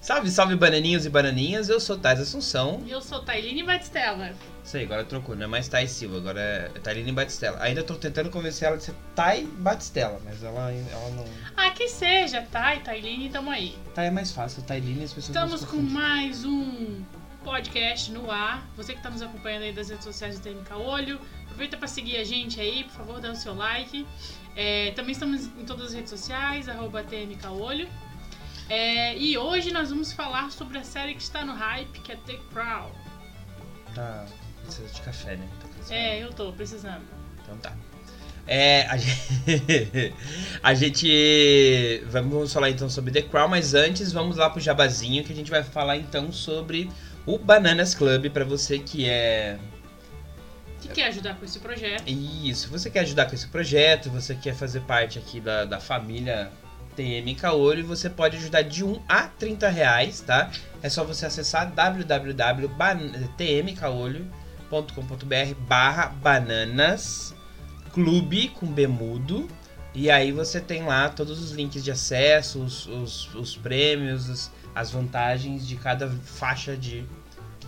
Salve, salve bananinhos e bananinhas, eu sou Tais Assunção. E eu sou Tailine Batistella. Isso aí, agora trocou, não é mais Thais Silva, agora é Tailine Batistella. Ainda tô tentando convencer ela de ser Tai Batistella, mas ela, ela não. Ah, que seja, Tai, Tailine, tamo aí. Tai é mais fácil, Tailine as pessoas Estamos com mais um podcast no ar. Você que tá nos acompanhando aí das redes sociais do TMK Olho, aproveita pra seguir a gente aí, por favor, dá o seu like. É, também estamos em todas as redes sociais, arroba TMK Olho. É, e hoje nós vamos falar sobre a série que está no hype, que é The Crown. Tá, precisa de café, né? Tá. É, eu tô precisando. Então tá. É, a gente, a gente. Vamos falar então sobre The Crown, mas antes vamos lá pro jabazinho que a gente vai falar então sobre o Bananas Club pra você que é. Que quer ajudar com esse projeto? Isso, você quer ajudar com esse projeto, você quer fazer parte aqui da, da família TM Caolho, você pode ajudar de 1 a 30 reais, tá? É só você acessar www.tmcaolho.com.br barra bananas clube com bemudo e aí você tem lá todos os links de acesso, os, os, os prêmios, as, as vantagens de cada faixa de,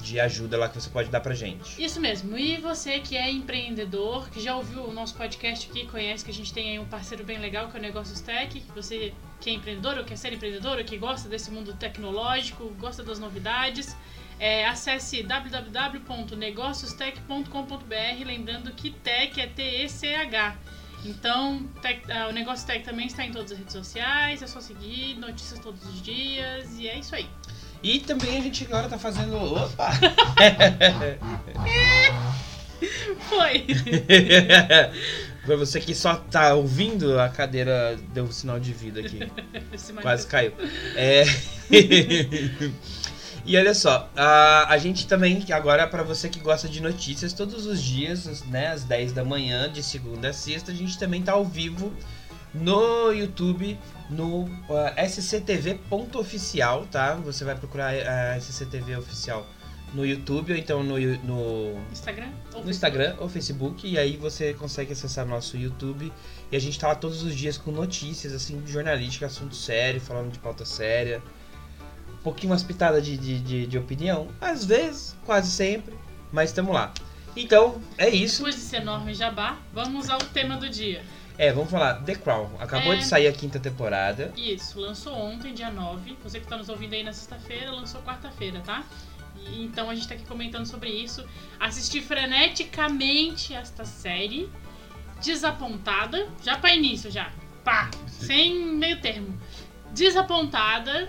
de ajuda lá que você pode dar pra gente. Isso mesmo. E você que é empreendedor, que já ouviu o nosso podcast aqui, conhece que a gente tem aí um parceiro bem legal que é o Negócios Tech. Você que é empreendedor ou quer ser empreendedor ou que gosta desse mundo tecnológico, gosta das novidades, é, acesse www.negociostech.com.br, lembrando que Tech é T-E-C-H. Então, Tech- ah, o Negócio Tech também está em todas as redes sociais, é só seguir, notícias todos os dias, e é isso aí. E também a gente agora tá fazendo. Opa! Foi! pra você que só tá ouvindo, a cadeira deu um sinal de vida aqui. Quase caiu. É... e olha só, a, a gente também, agora para você que gosta de notícias, todos os dias, né, às 10 da manhã, de segunda a sexta, a gente também tá ao vivo no YouTube, no uh, sctv.oficial, tá? Você vai procurar a sctv oficial no YouTube ou então no, no, Instagram? Ou no Instagram ou Facebook e aí você consegue acessar nosso YouTube e a gente tá lá todos os dias com notícias assim jornalística, assunto sério, falando de pauta séria, um pouquinho umas pitadas de, de, de, de opinião, às vezes, quase sempre, mas estamos lá. Então é isso. Depois desse enorme jabá, vamos ao tema do dia. É, vamos falar The Crown. Acabou É. de sair a quinta temporada. Isso, lançou ontem, dia 9. Você que tá nos ouvindo aí na sexta-feira, lançou quarta-feira, tá? E, então a gente tá aqui comentando sobre isso. Assisti freneticamente esta série. Desapontada. Já pra início, já. Pá! Sem meio termo. Desapontada.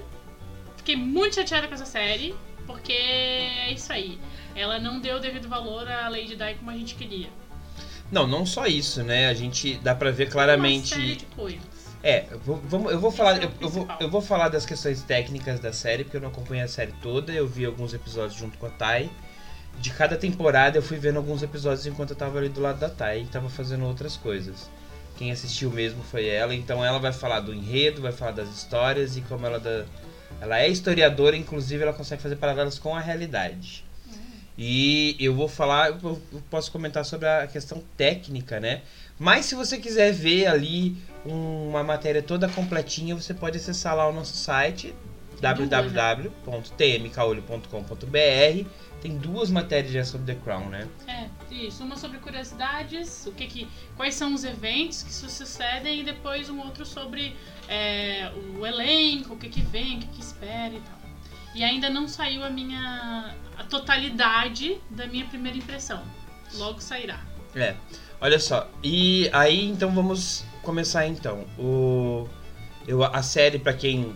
Fiquei muito chateada com essa série. Porque é isso aí. Ela não deu o devido valor à Lady Di como a gente queria. Não, não só isso, né? A gente dá pra ver Uma claramente. série de coisas. É, eu vou, vamos- eu vou falar, é eu, eu vou, eu vou falar das questões técnicas da série, porque eu não acompanhei a série toda, eu vi alguns episódios junto com a Thay. De cada temporada eu fui vendo alguns episódios enquanto eu tava ali do lado da Thay e tava fazendo outras coisas. Quem assistiu mesmo foi ela, então ela vai falar do enredo, vai falar das histórias e como ela dá, ela é historiadora, inclusive ela consegue fazer paralelos com a realidade. E eu vou falar, eu posso comentar sobre a questão técnica, né? Mas se você quiser ver ali uma matéria toda completinha, você pode acessar lá o nosso site www.tmcaolho.com.br. Tem duas matérias já sobre The Crown, né? É, isso. Uma sobre curiosidades, o que que, quais são os eventos que se sucedem e depois um outro sobre é, o elenco, o que que vem, o que que espera e tal. E ainda não saiu a minha a totalidade da minha primeira impressão. Logo sairá. É. Olha só. E aí, então vamos começar então. O eu a série para quem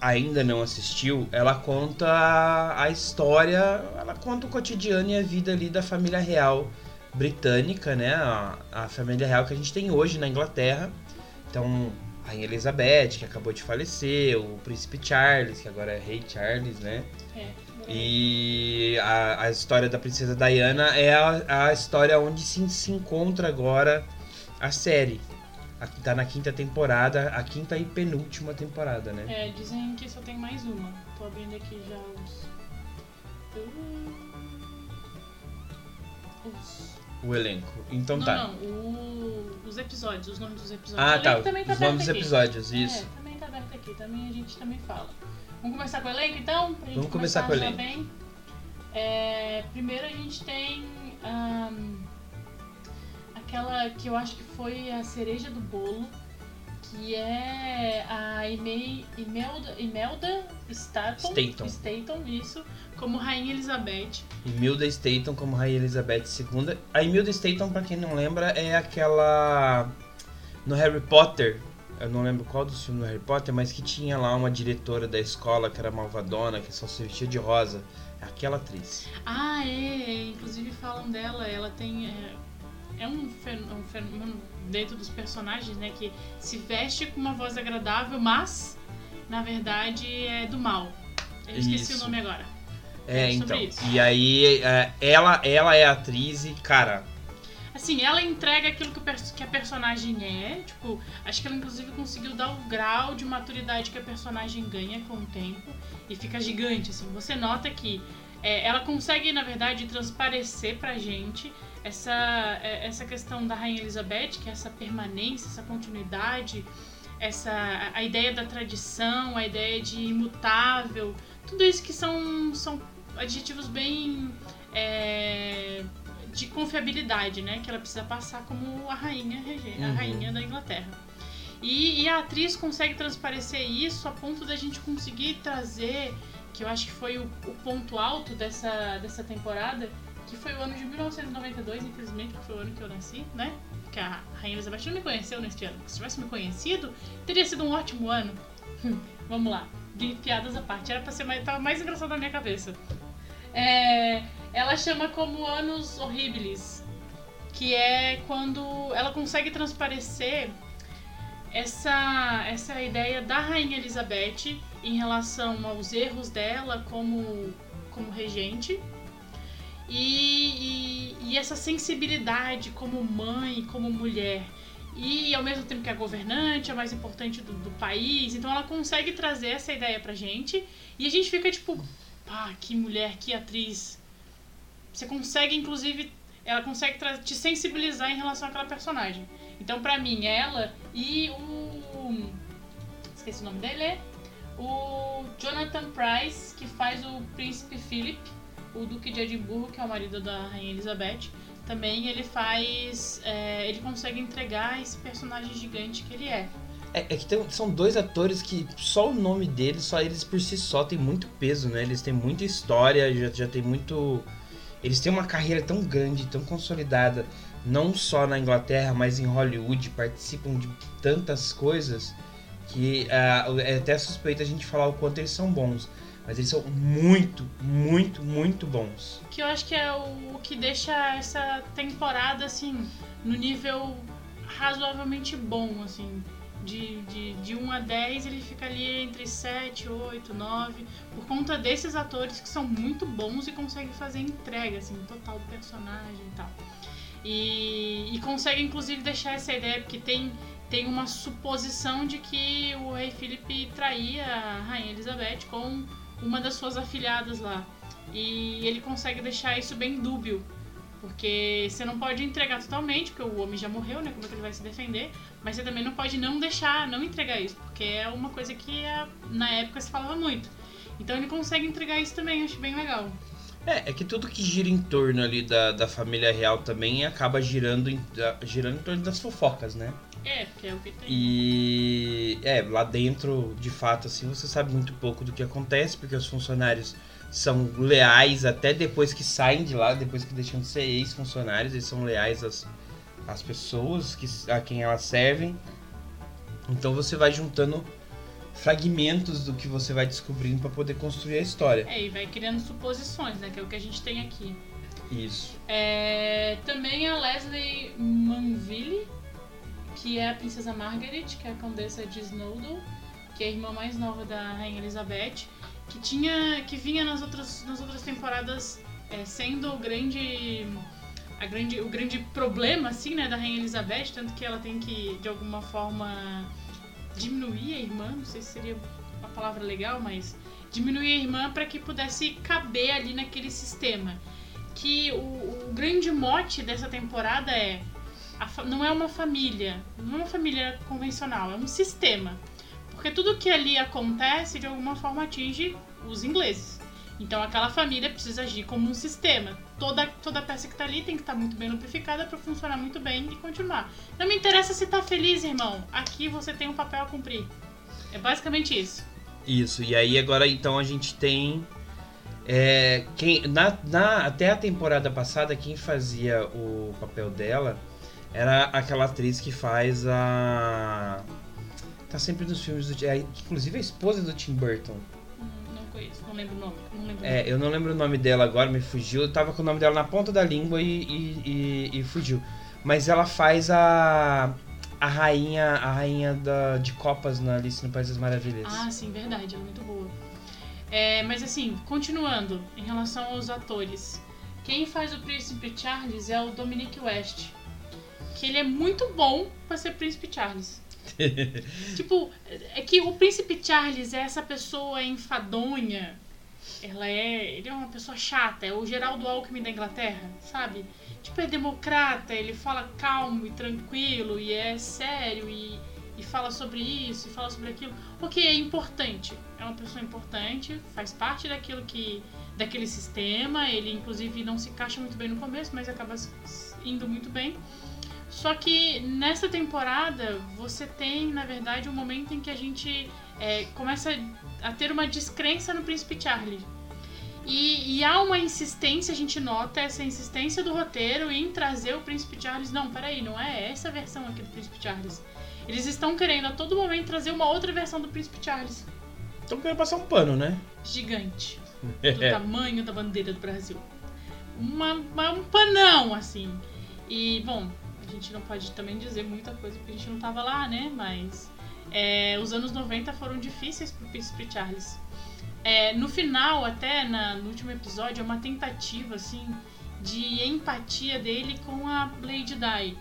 ainda não assistiu, ela conta a história, ela conta o cotidiano e a vida ali da família real britânica, né? A, a família real que a gente tem hoje na Inglaterra. Então, a Rainha Elizabeth, que acabou de falecer, o príncipe Charles, que agora é rei Charles, né? É. E a, a história da princesa Diana é a, a história onde se, se encontra agora a série. A, tá na quinta temporada, a quinta e penúltima temporada, né? É, dizem que só tem mais uma. Tô abrindo aqui já os. Os. O elenco. Então não, tá. não. o- os episódios, os nomes dos episódios. Ah, tá. também tá Os nomes dos aqui. episódios, isso. É, também tá aberto aqui, também a gente também fala. Vamos começar com o elenco então? Pra gente Vamos começar com o elenco. Bem. É, primeiro a gente tem ahn, aquela que eu acho que foi a cereja do bolo, que é a Ime- Imelda, Imelda Staton, Staton. Staton, isso, como Rainha Elizabeth. Imelda Staton como Rainha Elizabeth II. A Imelda Staton, pra quem não lembra, é aquela. No Harry Potter. Eu não lembro qual dos filmes do Harry Potter, mas que tinha lá uma diretora da escola que era malvadona, que só se vestia de rosa. É Aquela atriz. Ah, é, inclusive falam dela, ela tem. É, é um, fen- um fenômeno dentro dos personagens, né? Que se veste com uma voz agradável, mas na verdade é do mal. Eu esqueci Isso. o nome agora. É, É então. isso. E aí, é, ela, ela é atriz e, cara, Assim, ela entrega aquilo que, que a personagem é. Tipo, acho que ela inclusive conseguiu dar o grau de maturidade que a personagem ganha com o tempo. E fica gigante, assim. Você nota que é, ela consegue, na verdade, transparecer pra gente essa, é, essa questão da Rainha Elizabeth, que é essa permanência, essa continuidade, essa, a- ideia da tradição, a ideia de imutável. Tudo isso que são, são adjetivos bem. é, de confiabilidade, né? Que ela precisa passar como a rainha, a Uhum. rainha da Inglaterra. E, e a atriz consegue transparecer isso a ponto da gente conseguir trazer, que eu acho que foi o, o ponto alto dessa, dessa temporada, que foi o ano de 1992, infelizmente, que foi o ano que eu nasci, né? Porque a Rainha Elizabeth não me conheceu neste ano. Se tivesse me conhecido, teria sido um ótimo ano. Vamos lá, de piadas à parte. Era pra ser mais, tava mais engraçado na minha cabeça. É, ela chama como anos horríveis, que é quando ela consegue transparecer essa, essa ideia da Rainha Elizabeth em relação aos erros dela como, como regente e, e, e essa sensibilidade como mãe, como mulher. E ao mesmo tempo que é governante, é mais importante do, do país. Então ela consegue trazer essa ideia pra gente. E a gente fica tipo, pá, que mulher, que atriz. Você consegue, inclusive, ela consegue te sensibilizar em relação àquela personagem. Então, pra mim, ela e o. Esqueci o nome dele. O Jonathan Price, que faz o Príncipe Philip, o Duque de Edimburgo, que é o marido da Rainha Elizabeth. Também ele faz. é, ele consegue entregar esse personagem gigante que ele é. É, é que tem- são dois atores que só o nome deles, só eles por si só tem muito peso, né? Eles têm muita história, já, já tem muito. Eles têm uma carreira tão grande, tão consolidada, não só na Inglaterra, mas em Hollywood, participam de tantas coisas que ah, é até suspeito a gente falar o quanto eles são bons. Mas eles são muito, muito, muito bons. Que eu acho que é o, que deixa essa temporada, assim, no nível razoavelmente bom, assim. De, de, de 1 a 10 ele fica ali entre 7, 8, 9, por conta desses atores que são muito bons e conseguem fazer entrega, assim, total do personagem e tal. E, e consegue inclusive deixar essa ideia, porque tem, tem uma suposição de que o rei Felipe traía a rainha Elizabeth com uma das suas afilhadas lá. E ele consegue deixar isso bem dúbio. Porque você não pode entregar totalmente, porque o homem já morreu, né? Como é que ele vai se defender? Mas você também não pode não deixar, não entregar isso, porque é uma coisa que é- na época se falava muito. Então ele consegue entregar isso também, acho bem legal. É, é que tudo que gira em torno ali da, da família real também acaba girando girando em torno das fofocas, né? É, porque é o que tem. E é, lá dentro, de fato, assim, você sabe muito pouco do que acontece, porque os funcionários são leais até depois que saem de lá, depois que deixam de ser ex-funcionários, eles são leais às, às pessoas que, a quem elas servem. Então você vai juntando fragmentos do que você vai descobrindo para poder construir a história. É, e vai criando suposições, né? Que é o que a gente tem aqui. Isso. É, também a Leslie Manville, que é a princesa Margaret, que é a condessa de Snowdon, que é a irmã mais nova da rainha Elizabeth, que tinha, que vinha nas outras, nas outras temporadas é, sendo o grande, a grande, o grande problema, assim, né, da rainha Elizabeth, tanto que ela tem que de alguma forma diminuir a irmã, não sei se seria uma palavra legal, mas diminuir a irmã para que pudesse caber ali naquele sistema. Que o, o grande mote dessa temporada é não é uma família, não é uma família convencional, é um sistema. Porque tudo que ali acontece de alguma forma atinge os ingleses. Então aquela família precisa agir como um sistema. Toda, toda peça que tá ali tem que estar muito bem lubrificada para funcionar muito bem e continuar. Não me interessa se tá feliz, irmão. Aqui você tem um papel a cumprir. É basicamente isso. Isso, e aí agora então a gente tem. é, quem, na, na- até a temporada passada, quem fazia o papel dela era aquela atriz que faz a. Tá sempre nos filmes do. É, inclusive a esposa do Tim Burton. Hum, Não conheço, não lembro o nome. Não lembro É, eu não lembro o nome dela agora, me fugiu. Eu tava com o nome dela na ponta da língua e, e, e- e fugiu. Mas ela faz a. A rainha, a rainha da, de Copas na Alice no País das Maravilhas. Ah, sim, verdade, ela é muito boa. É, mas assim, continuando, em relação aos atores. Quem faz o Príncipe Charles é o Dominic West. Que ele é muito bom pra ser Príncipe Charles. tipo, é que o Príncipe Charles é essa pessoa enfadonha. Ela é. Ele é uma pessoa chata, é o Geraldo Alckmin da Inglaterra, sabe? Tipo, é democrata, ele fala calmo e tranquilo, e é sério, e, e fala sobre isso, e fala sobre aquilo. Ok, é importante. É uma pessoa importante, faz parte daquilo que. daquele sistema. Ele inclusive não se encaixa muito bem no começo, mas acaba indo muito bem. Só que nessa temporada você tem, na verdade, um momento em que a gente é, começa a ter uma descrença no Príncipe Charlie. E, e há uma insistência, a gente nota essa insistência do roteiro em trazer o Príncipe Charles. Não, peraí, não é essa versão aqui do Príncipe Charles. Eles estão querendo a todo momento trazer uma outra versão do Príncipe Charles. Então querendo passar um pano, né? Gigante. Do tamanho da bandeira do Brasil. Uma, uma- um panão, assim. E, bom, a gente não pode também dizer muita coisa porque a gente não tava lá, né? Mas é, os anos 90 foram difíceis pro Príncipe Charles. É, no final, até na- no último episódio, é uma tentativa, assim, de empatia dele com a Lady Di.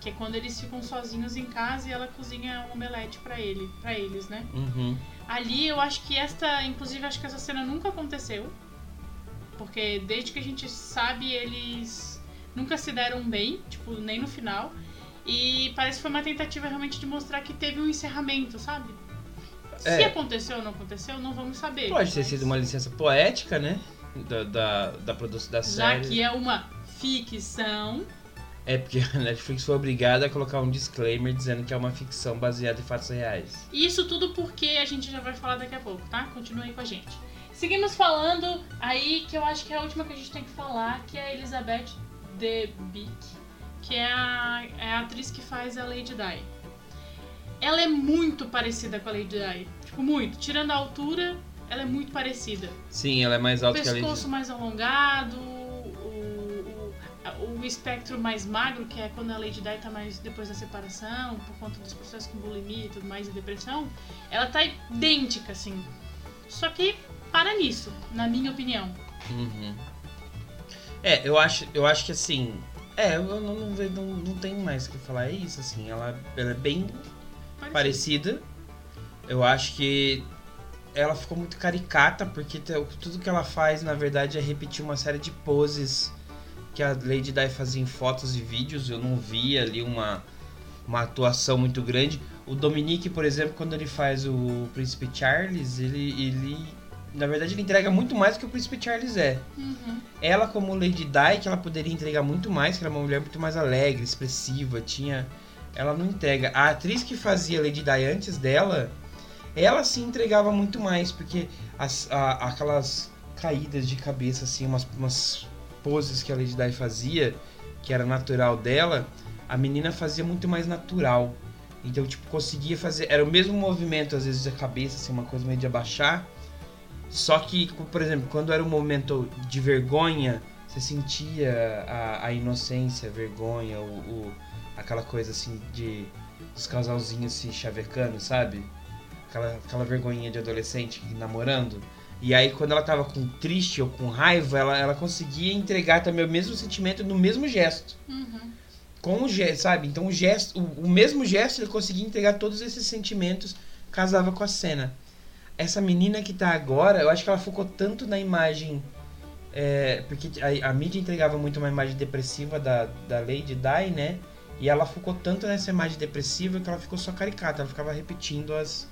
Que é quando eles ficam sozinhos em casa e ela cozinha um omelete pra ele, para eles, né? Uhum. Ali eu acho que esta, inclusive acho que essa cena nunca aconteceu. Porque desde que a gente sabe, eles nunca se deram bem, tipo, nem no final. E parece que foi uma tentativa realmente de mostrar que teve um encerramento, sabe? Se É. aconteceu ou não aconteceu, não vamos saber. Pode ter mas sido uma licença poética, né? Da, da, da produção da Já série. que é uma ficção, É porque a Netflix foi obrigada a colocar um disclaimer dizendo que é uma ficção baseada em fatos reais. Isso tudo porque a gente já vai falar daqui a pouco, tá? Continue aí com a gente. Seguimos falando aí que eu acho que é a última que a gente tem que falar, que é a Elizabeth Debicki, que é a, é a atriz que faz a Lady Di. Ela é muito parecida com a Lady Di. Tipo, muito. Tirando a altura, ela é muito parecida. Sim, ela é mais O alta que a Lady pescoço mais alongado, o, o, o espectro mais magro, que é quando a Lady Di tá mais depois da separação, por conta dos processos com bulimia e tudo mais, e depressão, ela tá idêntica, assim. Só que para nisso, na minha opinião. Uhum. É, eu acho, eu acho que assim. É, eu não, não, não, não tenho mais o que falar. É isso, assim. Ela, ela é bem parecida. Eu acho que ela ficou muito caricata, porque tudo que ela faz, na verdade, é repetir uma série de poses que a Lady Di fazia em fotos e vídeos. Eu não vi ali uma, uma atuação muito grande. O Dominique, por exemplo, quando ele faz o Príncipe Charles, ele, ele na verdade, ele entrega muito mais do que o Príncipe Charles é. Uhum. Ela, como Lady Di, que ela poderia entregar muito mais, que ela é uma mulher muito mais alegre, expressiva, tinha. Ela não entrega. A atriz que fazia Lady Di antes dela, ela sim entregava muito mais, porque as, a- aquelas caídas de cabeça, assim, umas, umas poses que a Lady Di fazia, que era natural dela, a menina fazia muito mais natural. Então, tipo, conseguia fazer. Era o mesmo movimento, às vezes, da cabeça, assim, uma coisa meio de abaixar. Só que, por exemplo, quando era um momento de vergonha, você sentia a, a inocência, a vergonha, o, o- aquela coisa assim de os casalzinhos se chavecando, sabe? Aquela, aquela vergonhinha de adolescente namorando. E aí, quando ela tava com triste ou com raiva, ela, ela conseguia entregar também o mesmo sentimento no mesmo gesto. Uhum. Com o gesto, sabe? Então, o gesto, o, o mesmo gesto, ele conseguia entregar todos esses sentimentos, casava com a cena essa menina que tá agora, eu acho que ela focou tanto na imagem. é, porque a, a mídia entregava muito uma imagem depressiva da, da Lady Di, né? E ela focou tanto nessa imagem depressiva que ela ficou só caricata, ela ficava repetindo as,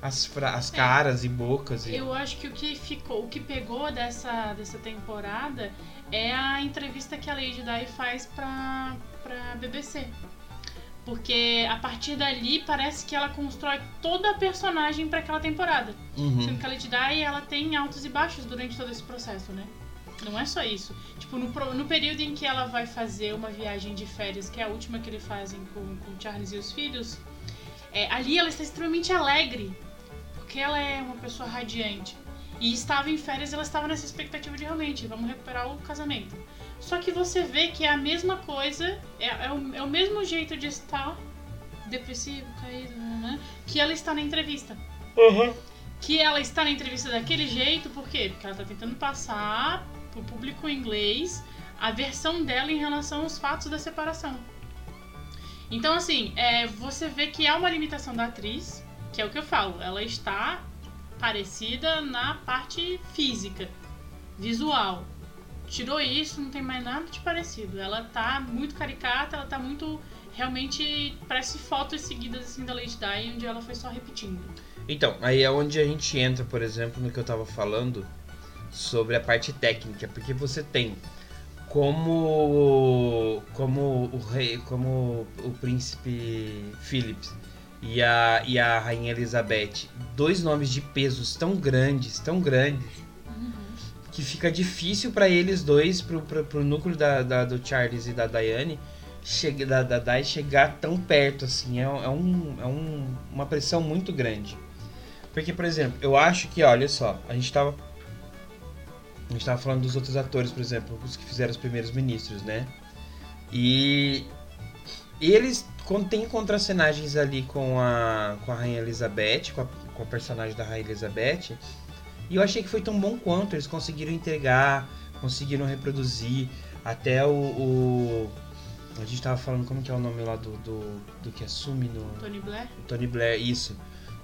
as, as É. caras e bocas. E... Eu acho que o que ficou, o que pegou dessa, dessa temporada é a entrevista que a Lady Di faz pra, pra BBC. Porque a partir dali parece que ela constrói toda a personagem pra aquela temporada. Uhum. Sendo que a Lady Di ela tem altos e baixos durante todo esse processo, né? Não é só isso. Tipo, no, no período em que ela vai fazer uma viagem de férias, que é a última que eles fazem com, com o Charles e os filhos, é, ali ela está extremamente alegre. Porque ela é uma pessoa radiante. E estava em férias ela estava nessa expectativa de realmente, vamos recuperar o casamento. Só que você vê que é a mesma coisa, é, é o, é o mesmo jeito de estar depressivo, caído, né? Que ela está na entrevista Uhum. que ela está na entrevista daquele jeito, por quê? Porque ela está tentando passar pro público inglês a versão dela em relação aos fatos da separação. Então, assim, é, você vê que há uma limitação da atriz, que é o que eu falo, ela está parecida na parte física, visual. Tirou isso, não tem mais nada de parecido. Ela tá muito caricata, ela tá muito. Realmente parece fotos seguidas assim da Lady Di, onde ela foi só repetindo. Então, aí é onde a gente entra, por exemplo, no que eu tava falando sobre a parte técnica, porque você tem como como o rei, como o príncipe Philip e a e a rainha Elizabeth, dois nomes de pesos tão grandes, tão grandes que fica difícil pra eles dois, pro, pro, pro núcleo da, da- do Charles e da Diane, da, da Di chegar tão perto assim. É, é, um, é um, uma pressão muito grande. Porque, por exemplo, eu acho que, olha só, a gente tava. A gente tava falando dos outros atores, por exemplo, os que fizeram os primeiros ministros, né? E eles con- têm contracenagens ali com a, com a Rainha Elizabeth, com a, com a personagem da Rainha Elizabeth. E eu achei que foi tão bom quanto. Eles conseguiram entregar, conseguiram reproduzir. Até o. o- a gente tava falando como que é o nome lá do, do, do que assume no. Tony Blair? O Tony Blair, isso.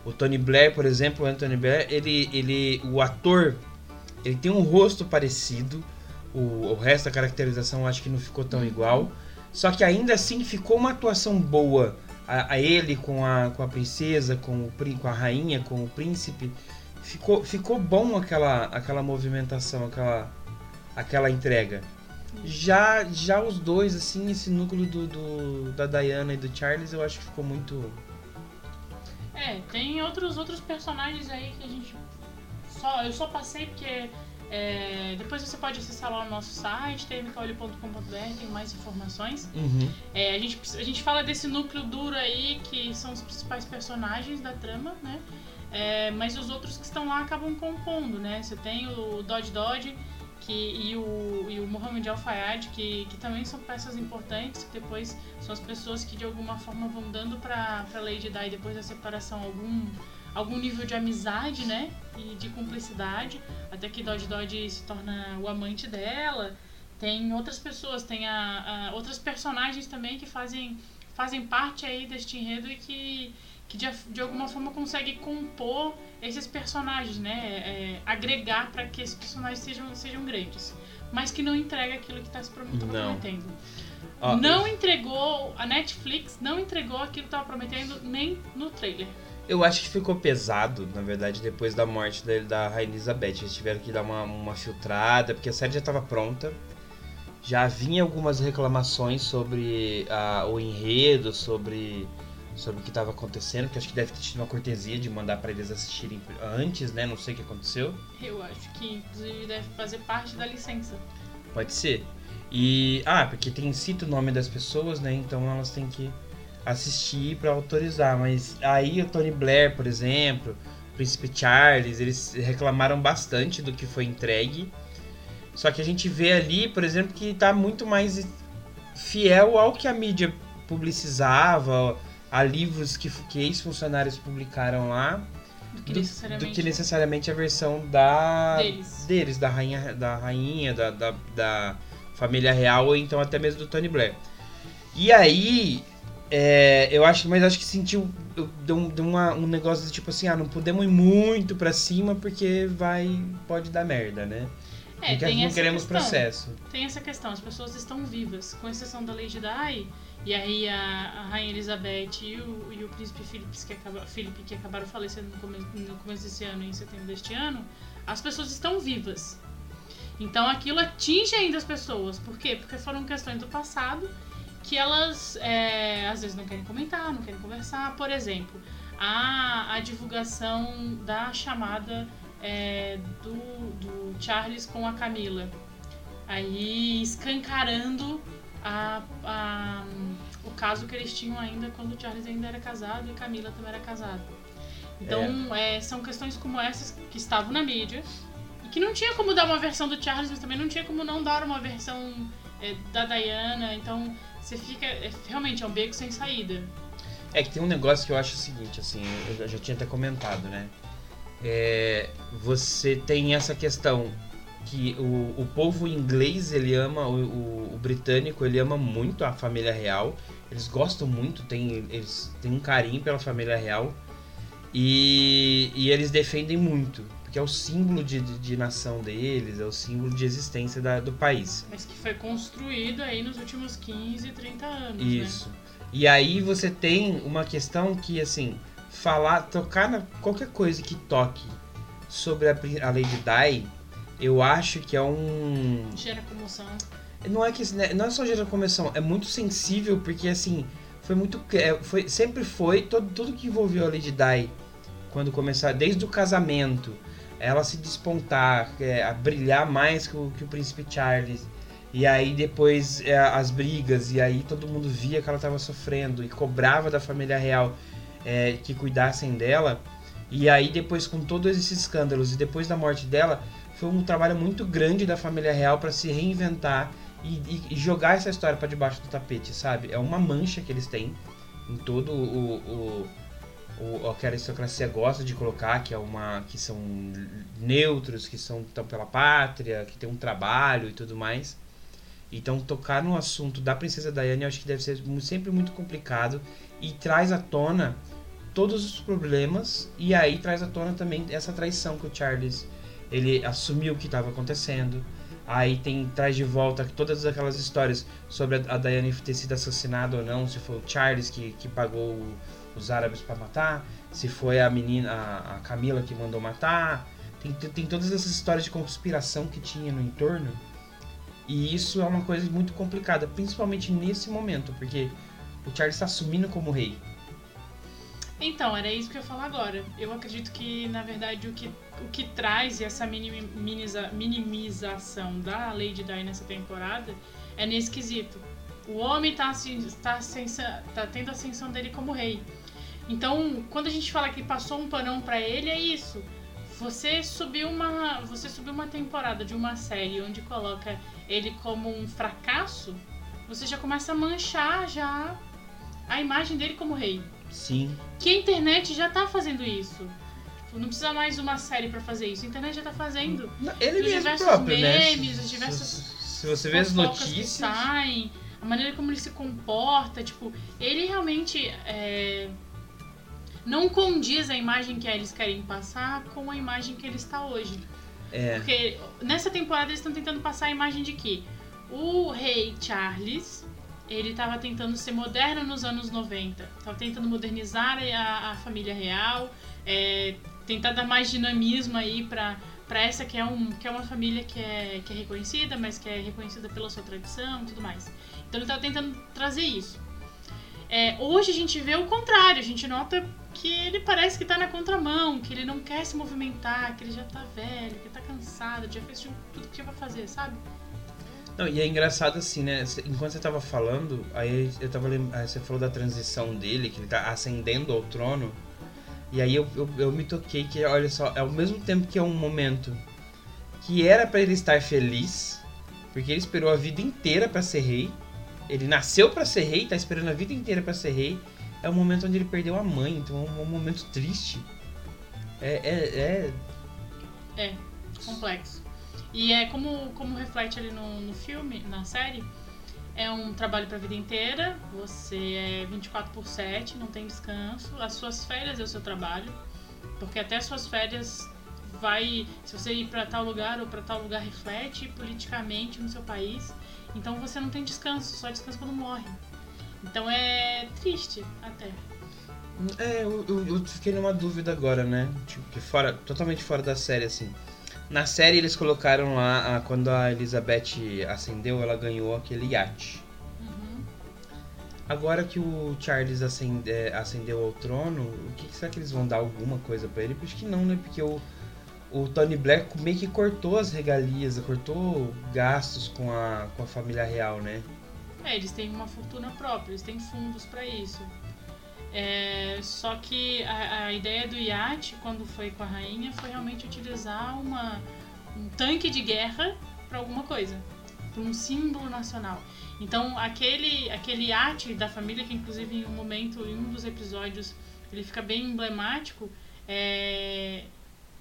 O Tony Blair, por exemplo, o Anthony Blair, ele, ele, o ator, ele tem um rosto parecido. O, o resto da caracterização eu acho que não ficou tão igual. Só que ainda assim ficou uma atuação boa a, a ele com a, com a princesa, com, o, com a rainha, com o príncipe. Ficou, ficou bom aquela, aquela movimentação, aquela, aquela entrega. Já, já os dois, assim, esse núcleo do, do- da Diana e do Charles, eu acho que ficou muito. É, tem outros, outros personagens aí que a gente. Só, eu só passei porque. é, depois você pode acessar lá o nosso site, tmcaolho.com.br, tem mais informações. Uhum. É, a, gente, a gente fala desse núcleo duro aí, que são os principais personagens da trama, né? É, mas os outros que estão lá acabam compondo, né? Você tem o Dodge Dodge que, e, o, e o Mohamed Al Fayed, que, que também são peças importantes, que depois são as pessoas que de alguma forma vão dando pra Lady Di depois da separação algum, algum nível de amizade, né? E de cumplicidade, até que Dodge Dodge se torna o amante dela. Tem outras pessoas, tem a, a- outras personagens também que fazem, fazem parte aí deste enredo e que, que de, de alguma forma consegue compor esses personagens, né? É, agregar para que esses personagens sejam, sejam grandes. Mas que não entrega aquilo que está se Não. prometendo. Ó, não entregou, a Netflix não entregou aquilo que estava prometendo nem no trailer. Eu acho que ficou pesado, na verdade, depois da morte da, da Rainha Elizabeth. Eles tiveram que dar uma, uma filtrada, porque a série já estava pronta. Já vinha algumas reclamações sobre ah, o enredo, sobre, sobre o que estava acontecendo, que acho que deve ter tido uma cortesia de mandar para eles assistirem antes, né? Não sei o que aconteceu. Eu acho que inclusive deve fazer parte da licença. Pode ser. E. Ah, porque tem cita o nome das pessoas, né? Então elas têm que assistir pra autorizar. Mas aí o Tony Blair, por exemplo, o Príncipe Charles, eles reclamaram bastante do que foi entregue. Só que a gente vê ali, por exemplo, que tá muito mais fiel ao que a mídia publicizava, a livros que, que ex-funcionários publicaram lá, Do que necessariamente. do que necessariamente a versão da Deles. deles, da rainha, da, rainha da, da, da família real, ou então até mesmo do Tony Blair. E aí, é, eu acho, mas acho que sentiu eu- deu, um- deu uma- um negócio de tipo assim, ah, não podemos ir muito pra cima porque vai, pode dar merda, né? É, não essa queremos questão. processo. Tem essa questão, as pessoas estão vivas, com exceção da Lady Di, e aí a, a Rainha Elizabeth e o, e o Príncipe Philip que, acaba, Philip, que acabaram falecendo no começo, no começo desse ano, em setembro deste ano, as pessoas estão vivas. Então aquilo atinge ainda as pessoas. Por quê? Porque foram questões do passado que elas é, às vezes não querem comentar, não querem conversar. Por exemplo, a, a divulgação da chamada é, do, do Charles com a Camila. Aí escancarando a, a- o caso que eles tinham ainda quando o Charles ainda era casado e Camila também era casada. Então, é, são questões como essas que estavam na mídia e que não tinha como dar uma versão do Charles, mas também não tinha como não dar uma versão é, da Diana. Então, você fica. é, realmente, é um beco sem saída. É que tem um negócio que eu acho o seguinte, assim, eu já tinha até comentado, né? É, você tem essa questão que o, o povo inglês, ele ama, o, o- o britânico, ele ama muito a família real. Eles gostam muito, tem, eles têm um carinho pela família real. E, e eles defendem muito, porque é o símbolo de, de, de nação deles, é o símbolo de existência da- do país. Mas que foi construído aí nos últimos 15, 30 anos. né? Isso. E aí você tem uma questão que, assim, falar, tocar na qualquer coisa que toque sobre a, a Lady Di, eu acho que é um. Gera comoção. Não é que né, não é só gera comoção, é muito sensível, porque assim, foi muito. é, Foi, sempre foi, todo, tudo que envolveu a Lady Di, quando começar, desde o casamento, ela se despontar, é, a brilhar mais que o, que o príncipe Charles. E aí depois é, as brigas, e aí todo mundo via que ela estava sofrendo e cobrava da família real é, que cuidassem dela. E aí depois com todos esses escândalos e depois da morte dela, foi um trabalho muito grande da família real para se reinventar e, e- jogar essa história para debaixo do tapete, sabe? É uma mancha que eles têm em todo o, o, o, que a aristocracia gosta de colocar, que é uma que são neutros, que são tão pela pátria, que tem um trabalho e tudo mais. Então tocar no assunto da princesa Diana eu acho que deve ser sempre muito complicado e traz à tona todos os problemas e aí traz à tona também essa traição que o Charles ele assumiu o que estava acontecendo. Aí tem traz de volta todas aquelas histórias sobre a, a ter sido assassinada ou não, se foi o Charles que, que pagou os árabes para matar, se foi a menina, a, a Camila que mandou matar. Tem, tem todas essas histórias de conspiração que tinha no entorno. E isso é uma coisa muito complicada, principalmente nesse momento, porque o Charles está assumindo como rei. Então, era isso que eu ia falar agora. Eu acredito que, na verdade, o que, o que traz essa minimi- minimiza- minimização da Lady Di nessa temporada é nesse quesito. O homem tá, assim, tá, ascensa- tá tendo a ascensão dele como rei. Então, quando a gente fala que passou um panão pra ele, é isso. Você subiu uma, você subiu uma temporada de uma série onde coloca ele como um fracasso, você já começa a manchar já a imagem dele como rei. Sim. Que a internet já tá fazendo isso. Tipo, não precisa mais uma série pra fazer isso. A internet já tá fazendo. Ele Os mesmo diversos próprio, memes, né? os diversos Se, você vê as fofocas que notícias, saem, a maneira como ele se comporta, tipo, ele realmente é, não condiz a imagem que eles querem passar com a imagem que ele está hoje. é, Porque nessa temporada eles estão tentando passar a imagem de que o rei Charles, ele tava tentando ser moderno nos anos 90. Tava tentando modernizar a, a família real, é, tentar dar mais dinamismo aí pra, pra essa que é, um, que é uma família que é, que é reconhecida, mas que é reconhecida pela sua tradição e tudo mais. Então ele tava tentando trazer isso. É, hoje a gente vê o contrário, a gente nota que ele parece que tá na contramão, que ele não quer se movimentar, que ele já tá velho, que tá cansado, já fez tudo que tinha pra fazer, sabe? Não, e é engraçado assim, né? Enquanto você tava falando, aí eu tava lem- aí você falou da transição dele, que ele tá ascendendo ao trono. E aí eu, eu, eu me toquei que, olha só, é ao mesmo tempo que é um momento que era pra ele estar feliz, porque ele esperou a vida inteira pra ser rei. Ele nasceu pra ser rei, tá esperando a vida inteira pra ser rei. É o momento onde ele perdeu a mãe, então é um, um momento triste. É, é, é Complexo. E é como, como reflete ali no, no filme, na série, é um trabalho pra vida inteira, você é 24 por 7, não tem descanso, as suas férias é o seu trabalho, porque até as suas férias vai, se você ir para tal lugar ou para tal lugar reflete politicamente no seu país. Então você não tem descanso, só descansa quando morre. Então é triste até. É, eu, eu, eu fiquei numa dúvida agora, né? Tipo, que fora, totalmente fora da série, assim. Na série eles colocaram lá, a, quando a Elizabeth ascendeu, ela ganhou aquele iate. Uhum. Agora que o Charles ascende, é, ascendeu ao trono, o que, que será que eles vão dar alguma coisa pra ele? Acho que não, né? Porque o, o Tony Blair meio que cortou as regalias, cortou gastos com a, com a família real, né? É, eles têm uma fortuna própria, eles têm fundos para isso. É, só que a, a, ideia do iate, quando foi com a rainha, foi realmente utilizar uma, um tanque de guerra para alguma coisa, para um símbolo nacional. Então, aquele, aquele iate da família, que inclusive em um momento, em um dos episódios, ele fica bem emblemático, é,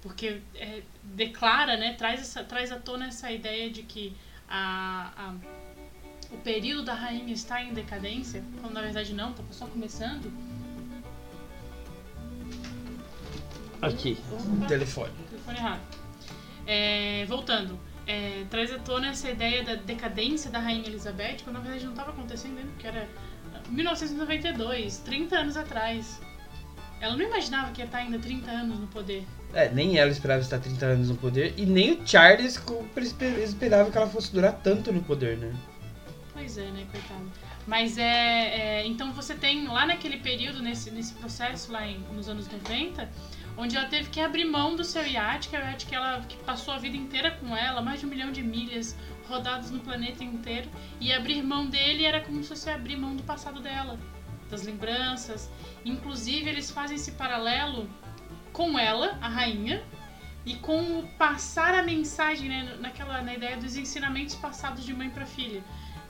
porque é, declara, né, traz, essa, traz à tona essa ideia de que a, a, o período da rainha está em decadência, quando na verdade não, está só começando Aqui, Opa, telefone. Telefone errado. É, voltando, é, traz à tona essa ideia da decadência da Rainha Elizabeth, quando na verdade não estava acontecendo ainda, porque era 1992, 30 anos atrás. Ela não imaginava que ia estar ainda 30 anos no poder. É, nem ela esperava estar 30 anos no poder, e nem o Charles esperava que ela fosse durar tanto no poder, né? Pois é, né, coitado. Mas é, é, Então você tem lá naquele período, nesse, nesse processo lá em, nos anos 90, onde ela teve que abrir mão do seu iate, que é o iate que ela que passou a vida inteira com ela, mais de um milhão de milhas rodadas no planeta inteiro, e abrir mão dele era como se fosse abrir mão do passado dela, das lembranças. Inclusive, eles fazem esse paralelo com ela, a rainha, e com o passar a mensagem, né, naquela na ideia dos ensinamentos passados de mãe para filha.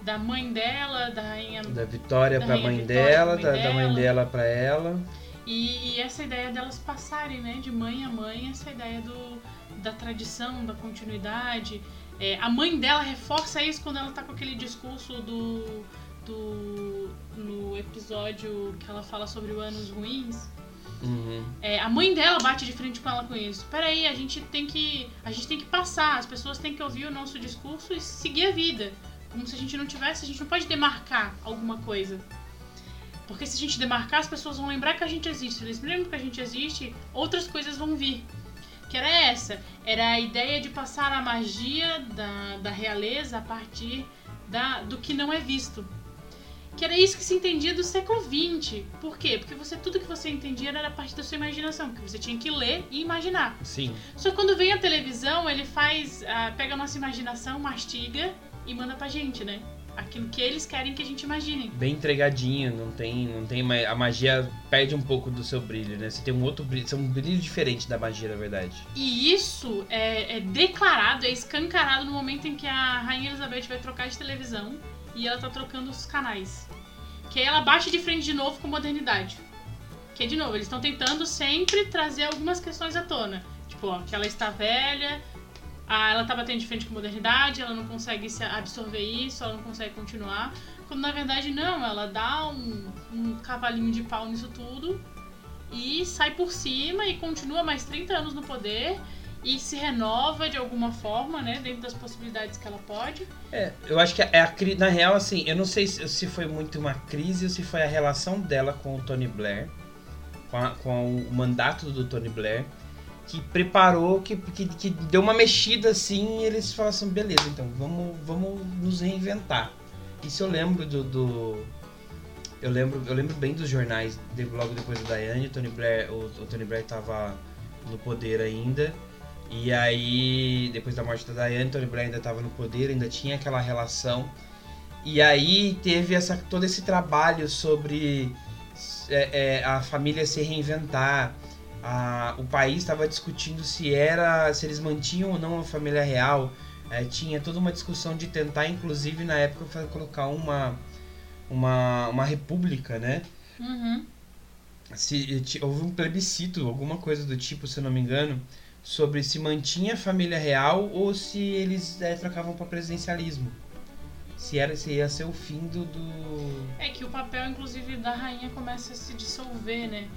Da mãe dela, da rainha. Da Vitória da pra rainha mãe Vitória dela, mãe da, da mãe dela. pra ela. E, e essa ideia delas passarem, né, de mãe a mãe, essa ideia do, da tradição, da continuidade. É, a mãe dela reforça isso quando ela tá com aquele discurso do, do no episódio que ela fala sobre o anos ruins. Uhum. É, a mãe dela bate de frente com ela com isso. Peraí, a gente tem que. A gente tem que passar, as pessoas têm que ouvir o nosso discurso e seguir a vida. Como se a gente não tivesse, a gente não pode demarcar alguma coisa. Porque se a gente demarcar, as pessoas vão lembrar que a gente existe. Se eles lembram que a gente existe, outras coisas vão vir. Que era essa. Era a ideia de passar a magia da, da realeza a partir da, do que não é visto. Que era isso que se entendia do século XX. Por quê? Porque você tudo que você entendia era a partir da sua imaginação. Porque você tinha que ler e imaginar. Sim. Só que quando vem a televisão, ele faz. ah, pega a nossa imaginação, mastiga e manda pra gente, né? Aquilo que eles querem que a gente imagine. Bem entregadinho, não tem, não tem mais. A magia perde um pouco do seu brilho, né? Você tem um outro brilho, você tem um brilho diferente da magia, na verdade. E isso é, é declarado, é escancarado no momento em que a Rainha Elizabeth vai trocar de televisão e ela tá trocando os canais. Que aí ela bate de frente de novo com modernidade. Que de novo, eles estão tentando sempre trazer algumas questões à tona. Tipo, ó, que ela está velha, ah, ela tá batendo de frente com modernidade, ela não consegue se absorver isso, ela não consegue continuar. Quando na verdade não, ela dá um, um cavalinho de pau nisso tudo e sai por cima e continua mais 30 anos no poder e se renova de alguma forma, né, dentro das possibilidades que ela pode. É, eu acho que é a cri- na real, assim, eu não sei se, se foi muito uma crise ou se foi a relação dela com o Tony Blair, com, a- com o mandato do Tony Blair, que preparou, que, que, que deu uma mexida assim e eles falaram assim, beleza, então vamos, vamos nos reinventar. Isso eu lembro do. do- eu, lembro, eu lembro bem dos jornais de- logo depois do Diane, o Tony Blair, o, o Tony Blair tava no poder ainda. E aí, depois da morte da Diane, Tony Blair ainda estava no poder, ainda tinha aquela relação. E aí teve essa, todo esse trabalho sobre é, é, a família se reinventar. A- o país estava discutindo se era, se eles mantinham ou não a família real. É, tinha toda uma discussão de tentar, inclusive na época, colocar uma, uma, uma república, né? Uhum. se ti- houve um plebiscito, alguma coisa do tipo, se eu não me engano, sobre se mantinha a família real ou se eles é, trocavam para presidencialismo. Se era se ia ser o fim do, do... É que o papel, inclusive, da rainha começa a se dissolver, né?